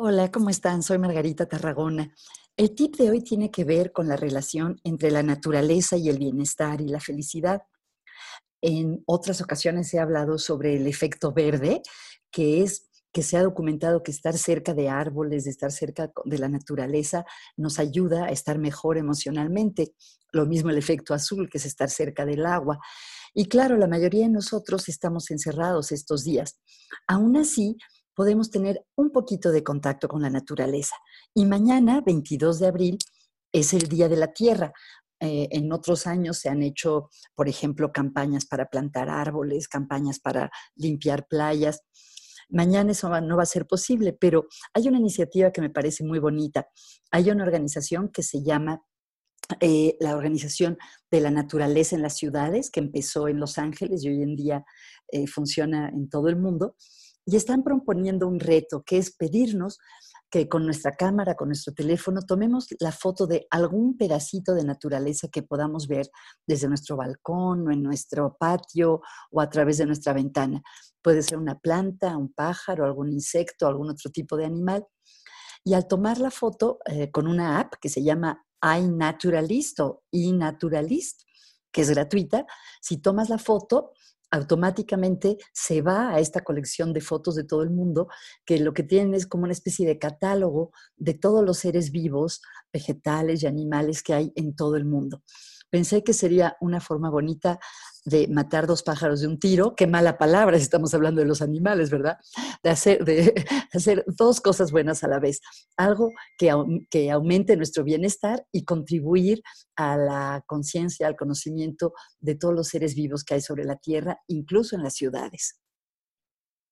Hola, ¿cómo están? Soy Margarita Tarragona. El tip de hoy tiene que ver con la relación entre la naturaleza y el bienestar y la felicidad. En otras ocasiones he hablado sobre el efecto verde, que es que se ha documentado que estar cerca de árboles, de estar cerca de la naturaleza, nos ayuda a estar mejor emocionalmente. Lo mismo el efecto azul, que es estar cerca del agua. Y claro, la mayoría de nosotros estamos encerrados estos días. Aún así, podemos tener un poquito de contacto con la naturaleza. Y mañana, 22 de abril, es el Día de la Tierra. Eh, en otros años se han hecho, por ejemplo, campañas para plantar árboles, campañas para limpiar playas. Mañana eso no va a ser posible, pero hay una iniciativa que me parece muy bonita. Hay una organización que se llama eh, la Organización de la Naturaleza en las Ciudades, que empezó en Los Ángeles y hoy en día eh, funciona en todo el mundo y están proponiendo un reto que es pedirnos que con nuestra cámara, con nuestro teléfono, tomemos la foto de algún pedacito de naturaleza que podamos ver desde nuestro balcón o en nuestro patio o a través de nuestra ventana. Puede ser una planta, un pájaro, algún insecto, algún otro tipo de animal. Y al tomar la foto eh, con una app que se llama iNaturalist o iNaturalist, es gratuita, si tomas la foto, automáticamente se va a esta colección de fotos de todo el mundo, que lo que tienen es como una especie de catálogo de todos los seres vivos, vegetales y animales que hay en todo el mundo. Pensé que sería una forma bonita de matar dos pájaros de un tiro, qué mala palabra si estamos hablando de los animales, ¿verdad? De hacer, de hacer dos cosas buenas a la vez, algo que, que aumente nuestro bienestar y contribuir a la conciencia, al conocimiento de todos los seres vivos que hay sobre la Tierra, incluso en las ciudades.